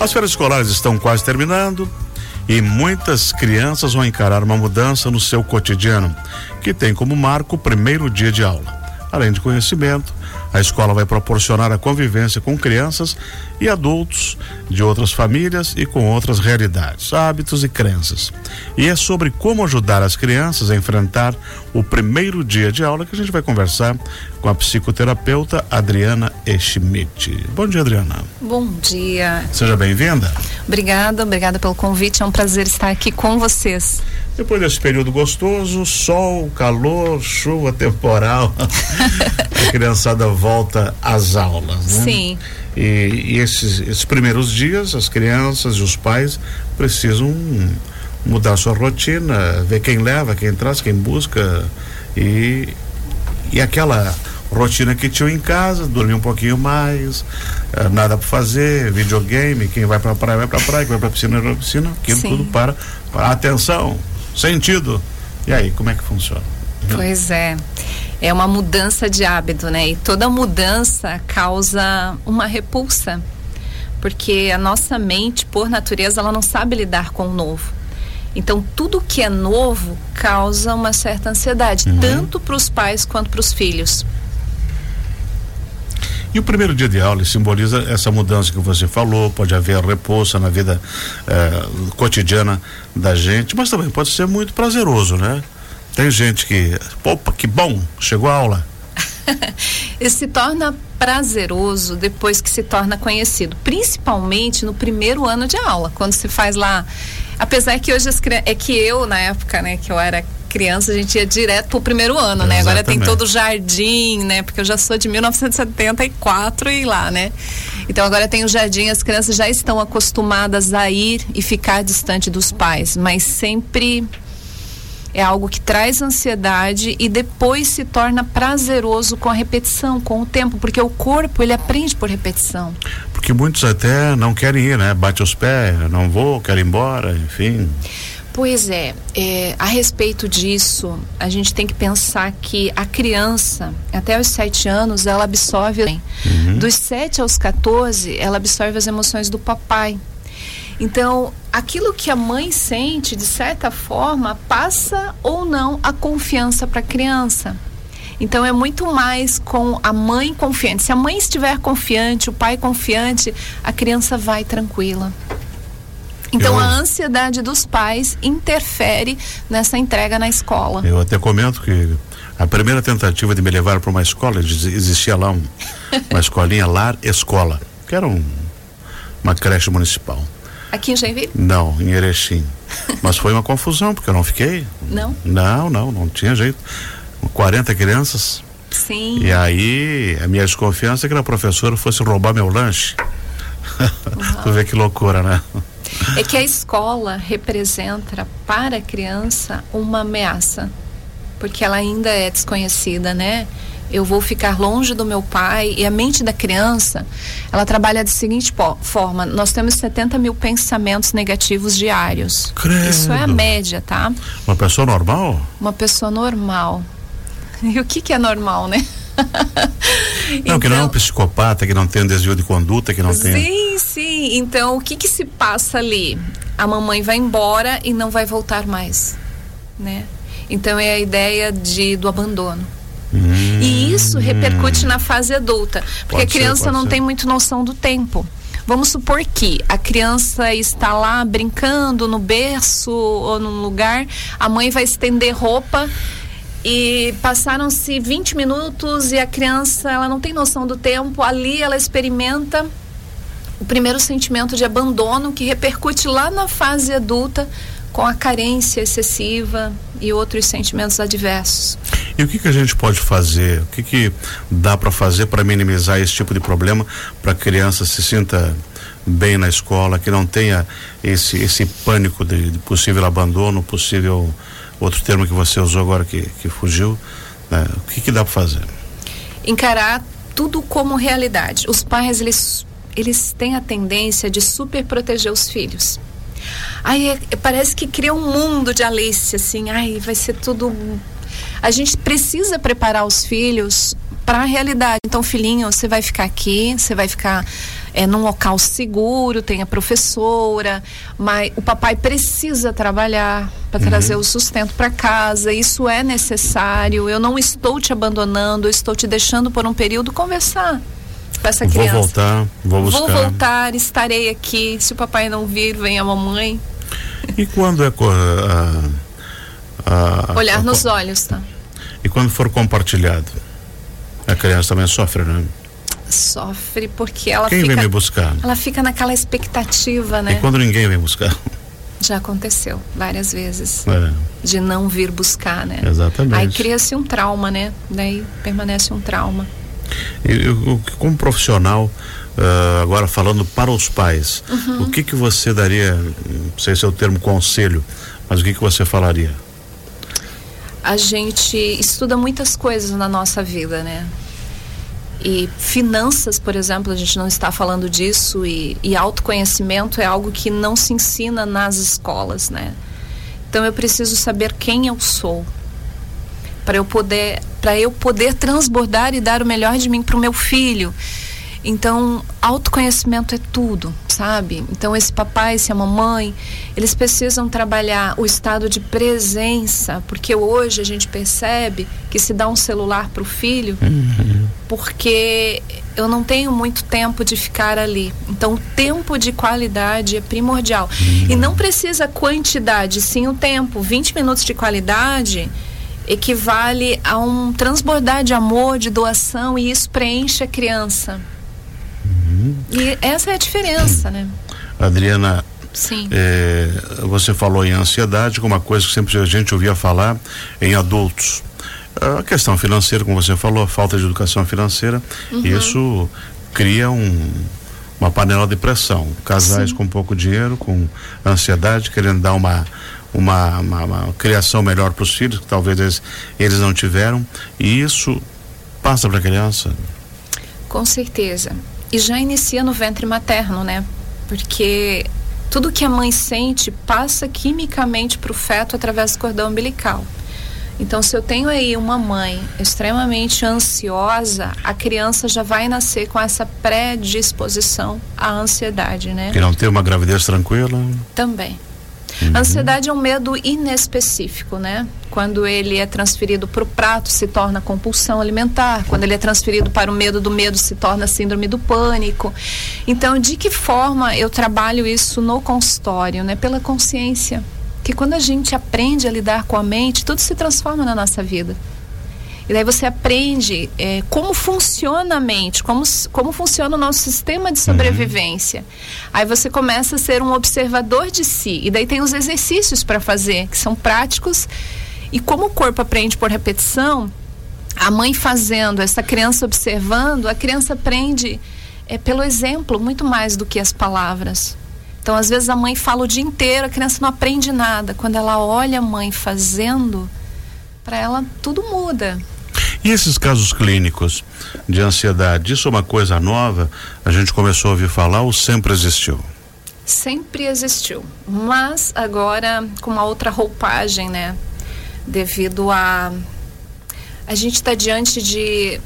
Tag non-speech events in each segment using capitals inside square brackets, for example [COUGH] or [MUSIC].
As férias escolares estão quase terminando e muitas crianças vão encarar uma mudança no seu cotidiano, que tem como marco o primeiro dia de aula. Além de conhecimento, a escola vai proporcionar a convivência com crianças e adultos de outras famílias e com outras realidades, hábitos e crenças. E é sobre como ajudar as crianças a enfrentar o primeiro dia de aula que a gente vai conversar com a psicoterapeuta Adriana Schmidt. Bom dia, Adriana. Bom dia. Seja bem-vinda. Obrigada, obrigada pelo convite. É um prazer estar aqui com vocês. Depois desse período gostoso, sol, calor, chuva temporal, [LAUGHS] a criançada volta às aulas. Né? Sim. E, e esses, esses primeiros dias, as crianças e os pais precisam mudar sua rotina, ver quem leva, quem traz, quem busca e, e aquela rotina que tinham em casa, dormir um pouquinho mais, eh, nada para fazer, videogame, quem vai para praia vai para praia, quem vai para piscina vai para piscina, aquilo Sim. tudo para, para atenção, sentido. E aí, como é que funciona? Pois é. É uma mudança de hábito, né? E toda mudança causa uma repulsa. Porque a nossa mente, por natureza, ela não sabe lidar com o novo. Então, tudo que é novo causa uma certa ansiedade, uhum. tanto para os pais quanto para os filhos. E o primeiro dia de aula simboliza essa mudança que você falou, pode haver repouso na vida eh, cotidiana da gente, mas também pode ser muito prazeroso, né? Tem gente que, opa, que bom, chegou a aula. [LAUGHS] e se torna prazeroso depois que se torna conhecido, principalmente no primeiro ano de aula, quando se faz lá. Apesar que hoje as, é que eu na época, né, que eu era criança, a gente ia direto pro primeiro ano, né? Agora tem todo o jardim, né? Porque eu já sou de 1974 e lá, né? Então agora tem o jardim, as crianças já estão acostumadas a ir e ficar distante dos pais, mas sempre é algo que traz ansiedade e depois se torna prazeroso com a repetição, com o tempo, porque o corpo ele aprende por repetição. Porque muitos até não querem ir, né? Bate os pés, não vou, quero ir embora, enfim. Pois é, é, a respeito disso, a gente tem que pensar que a criança, até os 7 anos, ela absorve. Uhum. Dos 7 aos 14, ela absorve as emoções do papai. Então, aquilo que a mãe sente, de certa forma, passa ou não a confiança para a criança. Então é muito mais com a mãe confiante. Se a mãe estiver confiante, o pai confiante, a criança vai tranquila. Então eu, a ansiedade dos pais interfere nessa entrega na escola. Eu até comento que a primeira tentativa de me levar para uma escola, existia lá um, uma [LAUGHS] escolinha lar escola, que era um, uma creche municipal. Aqui em Joinville? Não, em Erechim. [LAUGHS] Mas foi uma confusão, porque eu não fiquei. Não? Não, não, não tinha jeito. 40 crianças. Sim. E aí, a minha desconfiança é que a professora fosse roubar meu lanche. [LAUGHS] tu vê que loucura, né? É que a escola representa para a criança uma ameaça, porque ela ainda é desconhecida, né? Eu vou ficar longe do meu pai. E a mente da criança, ela trabalha da seguinte forma: nós temos 70 mil pensamentos negativos diários. Credo. Isso é a média, tá? Uma pessoa normal? Uma pessoa normal. E o que, que é normal, né? [LAUGHS] não, então, que não é um então psicopata, que não tem um desvio de conduta, que não sim, tem. Sim, sim. Então, o que que se passa ali? A mamãe vai embora e não vai voltar mais, né? Então é a ideia de do abandono. Hum, isso repercute hum. na fase adulta, porque pode a criança ser, não ser. tem muito noção do tempo. Vamos supor que a criança está lá brincando no berço ou num lugar, a mãe vai estender roupa e passaram-se 20 minutos e a criança ela não tem noção do tempo, ali ela experimenta o primeiro sentimento de abandono que repercute lá na fase adulta com a carência excessiva e outros sentimentos adversos. E o que, que a gente pode fazer? O que, que dá para fazer para minimizar esse tipo de problema para a criança se sinta bem na escola, que não tenha esse, esse pânico de, de possível abandono, possível outro termo que você usou agora que, que fugiu. Né? O que, que dá para fazer? Encarar tudo como realidade. Os pais, eles, eles têm a tendência de super proteger os filhos. Aí é, parece que cria um mundo de Alice, assim, ai, vai ser tudo. A gente precisa preparar os filhos para a realidade. Então, filhinho, você vai ficar aqui, você vai ficar é num local seguro, tem a professora, mas o papai precisa trabalhar para uhum. trazer o sustento para casa. Isso é necessário. Eu não estou te abandonando, eu estou te deixando por um período conversar essa criança. Vou voltar, vou buscar. Vou voltar, estarei aqui. Se o papai não vir, vem a mamãe. E quando é a, a, a, olhar nos olhos, tá? E quando for compartilhado, a criança também sofre, né? Sofre porque ela Quem fica. vem me buscar? Ela fica naquela expectativa, né? E quando ninguém vem buscar? Já aconteceu várias vezes. É. De não vir buscar, né? Exatamente. Aí cria-se um trauma, né? Daí permanece um trauma. Eu, como profissional, uh, agora falando para os pais, uhum. o que que você daria, não sei se é o termo conselho, mas o que que você falaria? A gente estuda muitas coisas na nossa vida, né? E finanças, por exemplo, a gente não está falando disso, e, e autoconhecimento é algo que não se ensina nas escolas, né? Então eu preciso saber quem eu sou para eu poder para eu poder transbordar e dar o melhor de mim para o meu filho. Então, autoconhecimento é tudo, sabe? Então, esse papai, essa mamãe, eles precisam trabalhar o estado de presença, porque hoje a gente percebe que se dá um celular para o filho, porque eu não tenho muito tempo de ficar ali. Então, o tempo de qualidade é primordial. E não precisa quantidade, sim o tempo. 20 minutos de qualidade equivale a um transbordar de amor, de doação, e isso preenche a criança. Uhum. E essa é a diferença, né? Adriana, Sim. É, você falou em ansiedade, como uma coisa que sempre a gente ouvia falar em adultos. A questão financeira, como você falou, a falta de educação financeira, uhum. isso cria um, uma panela de pressão. Casais Sim. com pouco dinheiro, com ansiedade, querendo dar uma, uma, uma, uma criação melhor para os filhos, que talvez eles, eles não tiveram, e isso passa para a criança. Com certeza e já inicia no ventre materno, né? Porque tudo que a mãe sente passa quimicamente para o feto através do cordão umbilical. Então, se eu tenho aí uma mãe extremamente ansiosa, a criança já vai nascer com essa predisposição à ansiedade, né? Que não tem uma gravidez tranquila? Também. Uhum. Ansiedade é um medo inespecífico, né? Quando ele é transferido para o prato, se torna compulsão alimentar. Quando ele é transferido para o medo do medo, se torna síndrome do pânico. Então, de que forma eu trabalho isso no consultório, né? Pela consciência. Que quando a gente aprende a lidar com a mente, tudo se transforma na nossa vida. E daí você aprende é, como funciona a mente, como, como funciona o nosso sistema de sobrevivência. Uhum. Aí você começa a ser um observador de si. E daí tem os exercícios para fazer, que são práticos. E como o corpo aprende por repetição, a mãe fazendo, essa criança observando, a criança aprende é, pelo exemplo muito mais do que as palavras. Então, às vezes, a mãe fala o dia inteiro, a criança não aprende nada. Quando ela olha a mãe fazendo, para ela tudo muda. E esses casos clínicos de ansiedade, isso é uma coisa nova? A gente começou a ouvir falar ou sempre existiu? Sempre existiu, mas agora com uma outra roupagem, né? Devido a a gente está diante de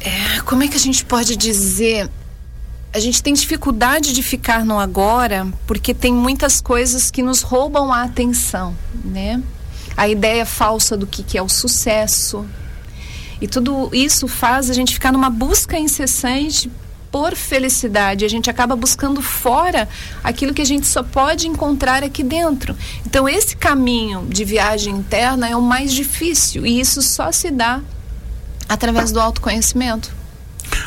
é, como é que a gente pode dizer? A gente tem dificuldade de ficar no agora porque tem muitas coisas que nos roubam a atenção, né? A ideia falsa do que, que é o sucesso. E tudo isso faz a gente ficar numa busca incessante por felicidade. A gente acaba buscando fora aquilo que a gente só pode encontrar aqui dentro. Então, esse caminho de viagem interna é o mais difícil e isso só se dá através do autoconhecimento.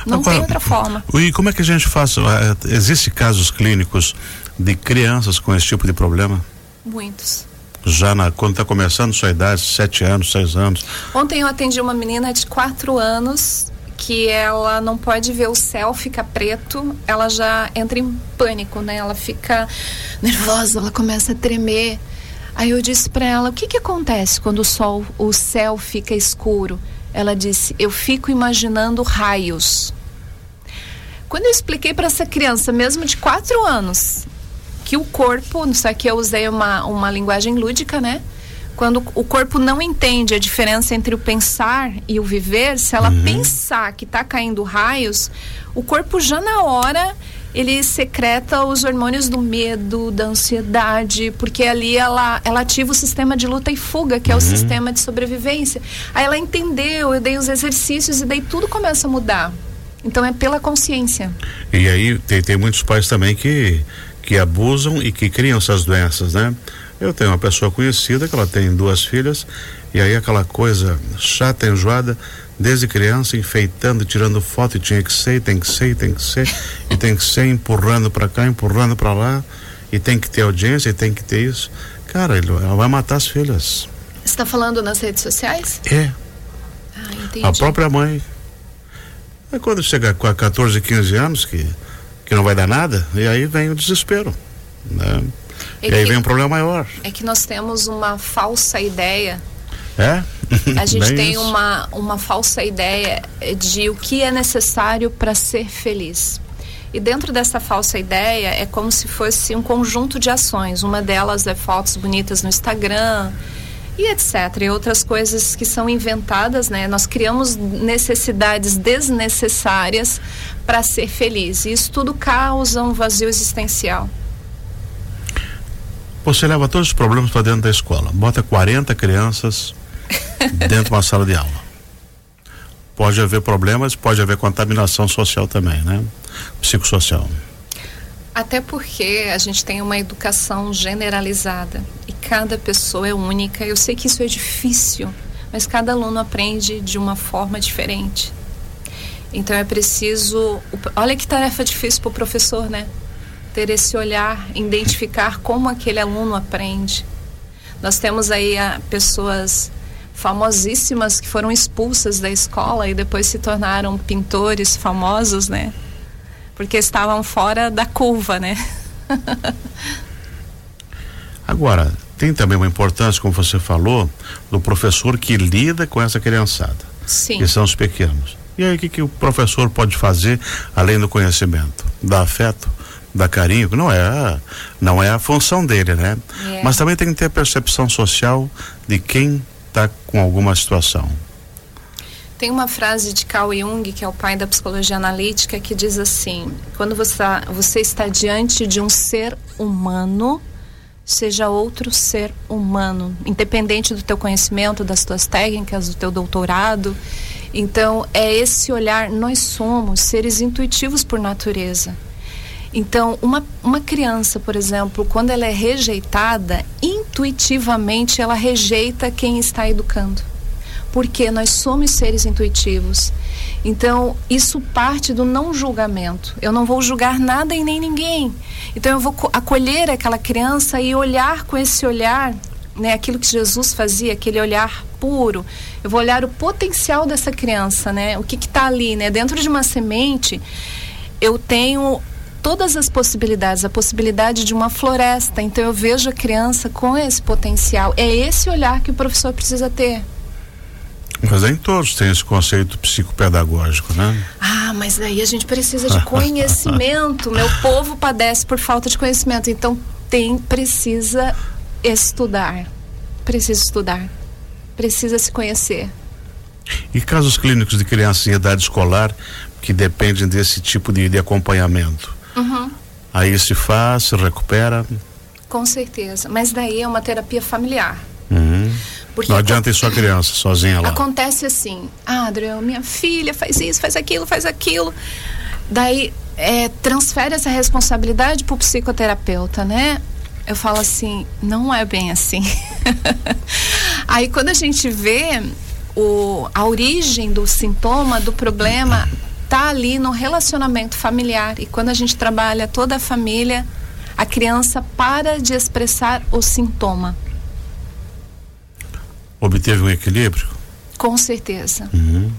Não Agora, tem outra forma. E como é que a gente faz? Eh, Existem casos clínicos de crianças com esse tipo de problema? Muitos já na, quando está começando sua idade, sete anos, seis anos? Ontem eu atendi uma menina de quatro anos que ela não pode ver o céu, fica preto, ela já entra em pânico, né? Ela fica nervosa, ela começa a tremer. Aí eu disse para ela: "O que que acontece quando o sol, o céu fica escuro?" Ela disse: "Eu fico imaginando raios." Quando eu expliquei para essa criança, mesmo de quatro anos, que o corpo, isso aqui eu usei uma, uma linguagem lúdica, né? Quando o corpo não entende a diferença entre o pensar e o viver, se ela uhum. pensar que está caindo raios, o corpo já na hora ele secreta os hormônios do medo, da ansiedade, porque ali ela, ela ativa o sistema de luta e fuga, que é o uhum. sistema de sobrevivência. Aí ela entendeu, eu dei os exercícios e daí tudo começa a mudar. Então é pela consciência. E aí tem, tem muitos pais também que, que abusam e que criam essas doenças, né? Eu tenho uma pessoa conhecida que ela tem duas filhas e aí aquela coisa chata, enjoada, desde criança, enfeitando, tirando foto, e tinha que ser, tem que ser, tem que ser, e tem que ser, empurrando para cá, empurrando para lá, e tem que ter audiência, e tem que ter isso. Cara, ela vai matar as filhas. Você está falando nas redes sociais? É. Ah, a própria mãe. É quando chega com 14, 15 anos, que, que não vai dar nada, e aí vem o desespero. Né? É e aí vem um problema maior. É que nós temos uma falsa ideia é? A gente [LAUGHS] tem uma, uma falsa ideia de o que é necessário para ser feliz. E dentro dessa falsa ideia é como se fosse um conjunto de ações. Uma delas é fotos bonitas no Instagram e etc. E outras coisas que são inventadas, né? Nós criamos necessidades desnecessárias para ser feliz. E isso tudo causa um vazio existencial. Você leva todos os problemas para dentro da escola. Bota 40 crianças [LAUGHS] dentro de uma sala de aula. Pode haver problemas, pode haver contaminação social também, né? Psicossocial. Até porque a gente tem uma educação generalizada e cada pessoa é única. Eu sei que isso é difícil, mas cada aluno aprende de uma forma diferente. Então é preciso. Olha que tarefa difícil para o professor, né? Ter esse olhar, identificar como aquele aluno aprende. Nós temos aí ah, pessoas famosíssimas que foram expulsas da escola e depois se tornaram pintores famosos, né? Porque estavam fora da curva, né? Agora, tem também uma importância, como você falou, do professor que lida com essa criançada. Sim. Que são os pequenos. E aí, o que, que o professor pode fazer além do conhecimento? Dar afeto? dar carinho, não é, não é a função dele, né? É. Mas também tem que ter a percepção social de quem está com alguma situação. Tem uma frase de Carl Jung, que é o pai da psicologia analítica, que diz assim: quando você, está, você está diante de um ser humano, seja outro ser humano, independente do teu conhecimento, das tuas técnicas, do teu doutorado. Então, é esse olhar, nós somos seres intuitivos por natureza. Então, uma, uma criança, por exemplo, quando ela é rejeitada, intuitivamente ela rejeita quem está educando. Porque nós somos seres intuitivos. Então, isso parte do não julgamento. Eu não vou julgar nada e nem ninguém. Então, eu vou acolher aquela criança e olhar com esse olhar, né, aquilo que Jesus fazia, aquele olhar puro. Eu vou olhar o potencial dessa criança, né? O que está ali, né? Dentro de uma semente, eu tenho todas as possibilidades, a possibilidade de uma floresta. Então eu vejo a criança com esse potencial. É esse olhar que o professor precisa ter. Mas nem todos têm esse conceito psicopedagógico, né? Ah, mas aí a gente precisa de conhecimento. Meu povo padece por falta de conhecimento. Então tem, precisa estudar. Precisa estudar. Precisa se conhecer. E casos clínicos de crianças em idade escolar que dependem desse tipo de, de acompanhamento? Uhum. Aí se faz, se recupera. Com certeza. Mas daí é uma terapia familiar. Uhum. Não adianta ir sua criança sozinha lá. Acontece assim, ah, Adriel, minha filha faz isso, faz aquilo, faz aquilo. Daí é, transfere essa responsabilidade para o psicoterapeuta, né? Eu falo assim, não é bem assim. [LAUGHS] Aí quando a gente vê o, a origem do sintoma, do problema, está ali no relacionamento familiar. E quando a gente trabalha toda a família, a criança para de expressar o sintoma. Obteve um equilíbrio? Com certeza. Uhum.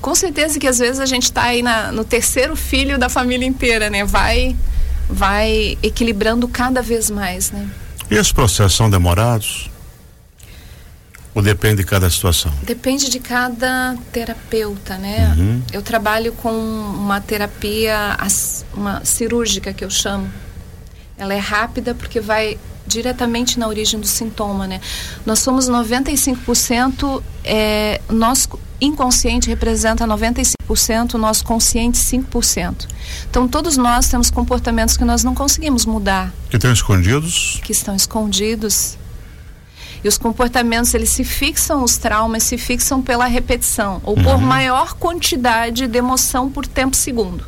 Com certeza que às vezes a gente está aí na, no terceiro filho da família inteira, né? Vai, vai equilibrando cada vez mais, né? E esses processos são demorados? Ou depende de cada situação? Depende de cada terapeuta, né? Uhum. Eu trabalho com uma terapia uma cirúrgica que eu chamo. Ela é rápida porque vai diretamente na origem do sintoma, né? Nós somos 95%, é, nosso inconsciente representa 95%, nosso consciente 5%. Então todos nós temos comportamentos que nós não conseguimos mudar. Que estão escondidos? Que estão escondidos. E os comportamentos, eles se fixam, os traumas se fixam pela repetição, ou por uhum. maior quantidade de emoção por tempo segundo.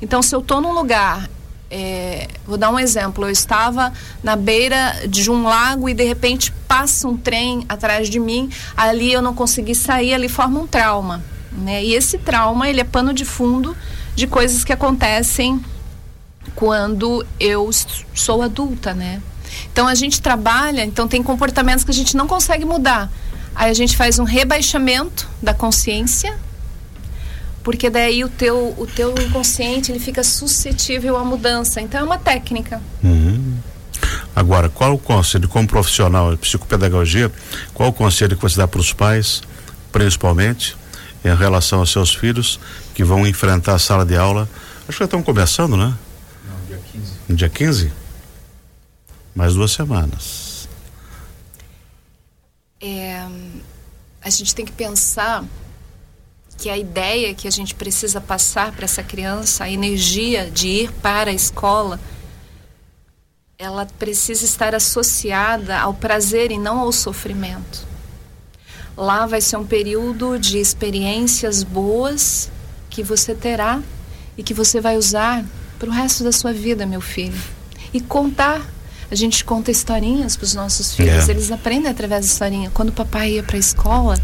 Então, se eu estou num lugar é, vou dar um exemplo. Eu estava na beira de um lago e de repente passa um trem atrás de mim. Ali eu não consegui sair, ali forma um trauma. Né? E esse trauma ele é pano de fundo de coisas que acontecem quando eu sou adulta, né? Então a gente trabalha, então tem comportamentos que a gente não consegue mudar. Aí a gente faz um rebaixamento da consciência porque daí o teu, o teu inconsciente ele fica suscetível à mudança. Então é uma técnica. Uhum. Agora, qual o conselho, como profissional de psicopedagogia, qual o conselho que você dá para os pais, principalmente, em relação aos seus filhos que vão enfrentar a sala de aula? Acho que já estão começando, né? Não, dia 15. No dia 15? Mais duas semanas. É, a gente tem que pensar que a ideia que a gente precisa passar para essa criança, a energia de ir para a escola, ela precisa estar associada ao prazer e não ao sofrimento. Lá vai ser um período de experiências boas que você terá e que você vai usar para o resto da sua vida, meu filho. E contar a gente conta historinhas para os nossos filhos, é. eles aprendem através da historinha. Quando o papai ia para a escola,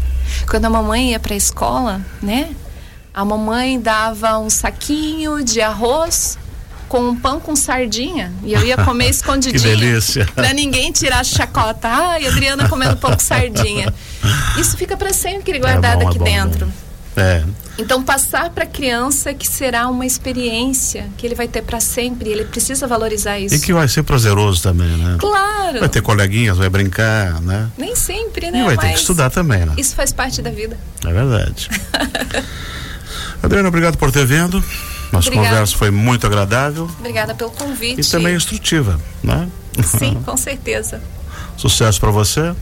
quando a mamãe ia para a escola, né? A mamãe dava um saquinho de arroz com um pão com sardinha e eu ia comer [LAUGHS] escondidinho. que delícia. Pra ninguém tirar a chacota. Ai, Adriana comendo pão com sardinha. Isso fica para sempre guardado é bom, aqui é bom, dentro. Bom. É. Então passar para a criança que será uma experiência que ele vai ter para sempre, ele precisa valorizar isso. E que vai ser prazeroso também, né? Claro. Vai ter coleguinhas, vai brincar, né? Nem sempre, né? E vai Mas ter que estudar também, né? Isso faz parte da vida. É verdade. [LAUGHS] Adriana, obrigado por ter vindo. Nossa Obrigada. conversa foi muito agradável. Obrigada pelo convite. E também instrutiva, né? Sim, [LAUGHS] com certeza. Sucesso para você.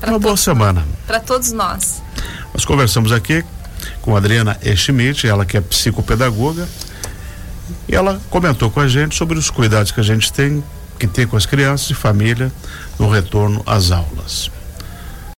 Pra Uma boa semana. Para todos nós. Nós conversamos aqui com a Adriana Schmidt, ela que é psicopedagoga, e ela comentou com a gente sobre os cuidados que a gente tem que ter com as crianças e família no retorno às aulas.